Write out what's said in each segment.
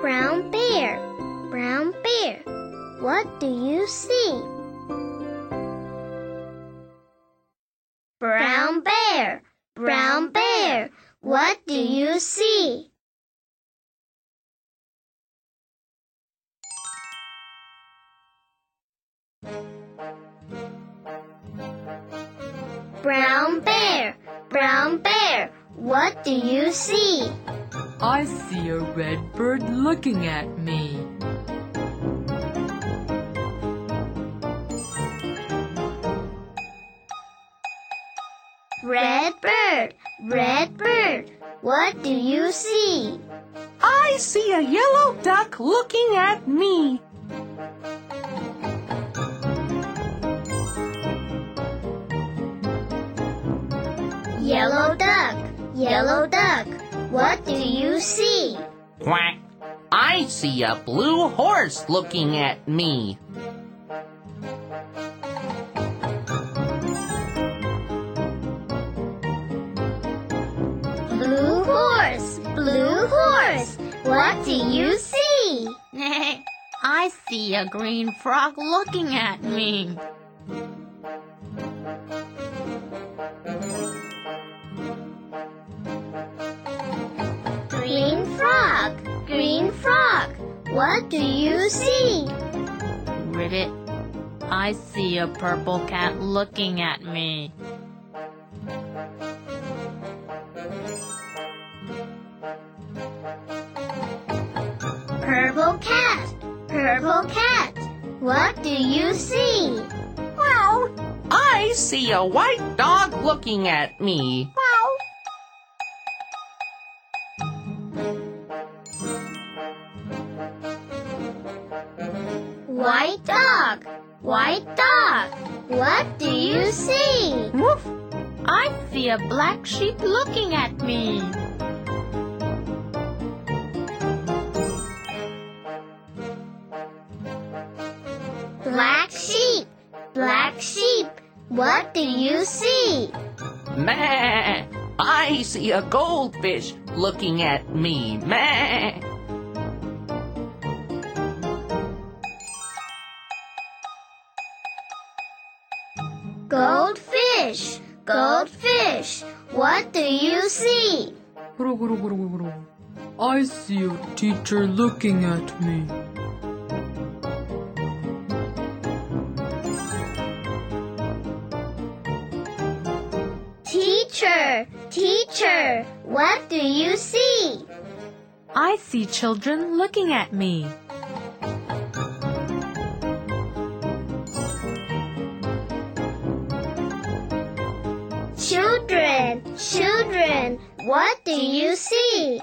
Brown bear, brown bear, what do you see? Brown bear, brown bear, what do you see? Brown bear, brown bear, what do you see? I see a red bird looking at me. Red bird, red bird, what do you see? I see a yellow duck looking at me. Yellow duck, yellow duck, what do you see? Quack. I see a blue horse looking at me. Blue horse, blue horse, what do you see? I see a green frog looking at me. What do you see? Ribbit, I see a purple cat looking at me. Purple cat, purple cat, what do you see? Well, I see a white dog looking at me. White dog, white dog, what do you see? Woof! I see a black sheep looking at me. Black sheep, black sheep, what do you see? meh. I see a goldfish looking at me. Meh. Goldfish, goldfish, what do you see? I see a teacher looking at me. Teacher, teacher, what do you see? I see children looking at me. Children, children, what do you see?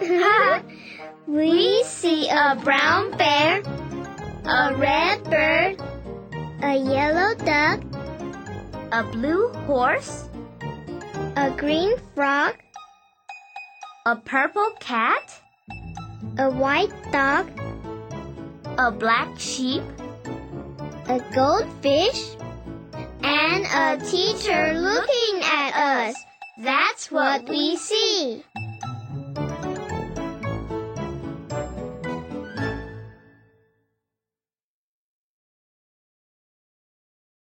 we see a brown bear, a red bird, a yellow duck, a blue horse, a green frog, a purple cat, a white dog, a black sheep, a goldfish, and a teacher looking at us. That's what we see.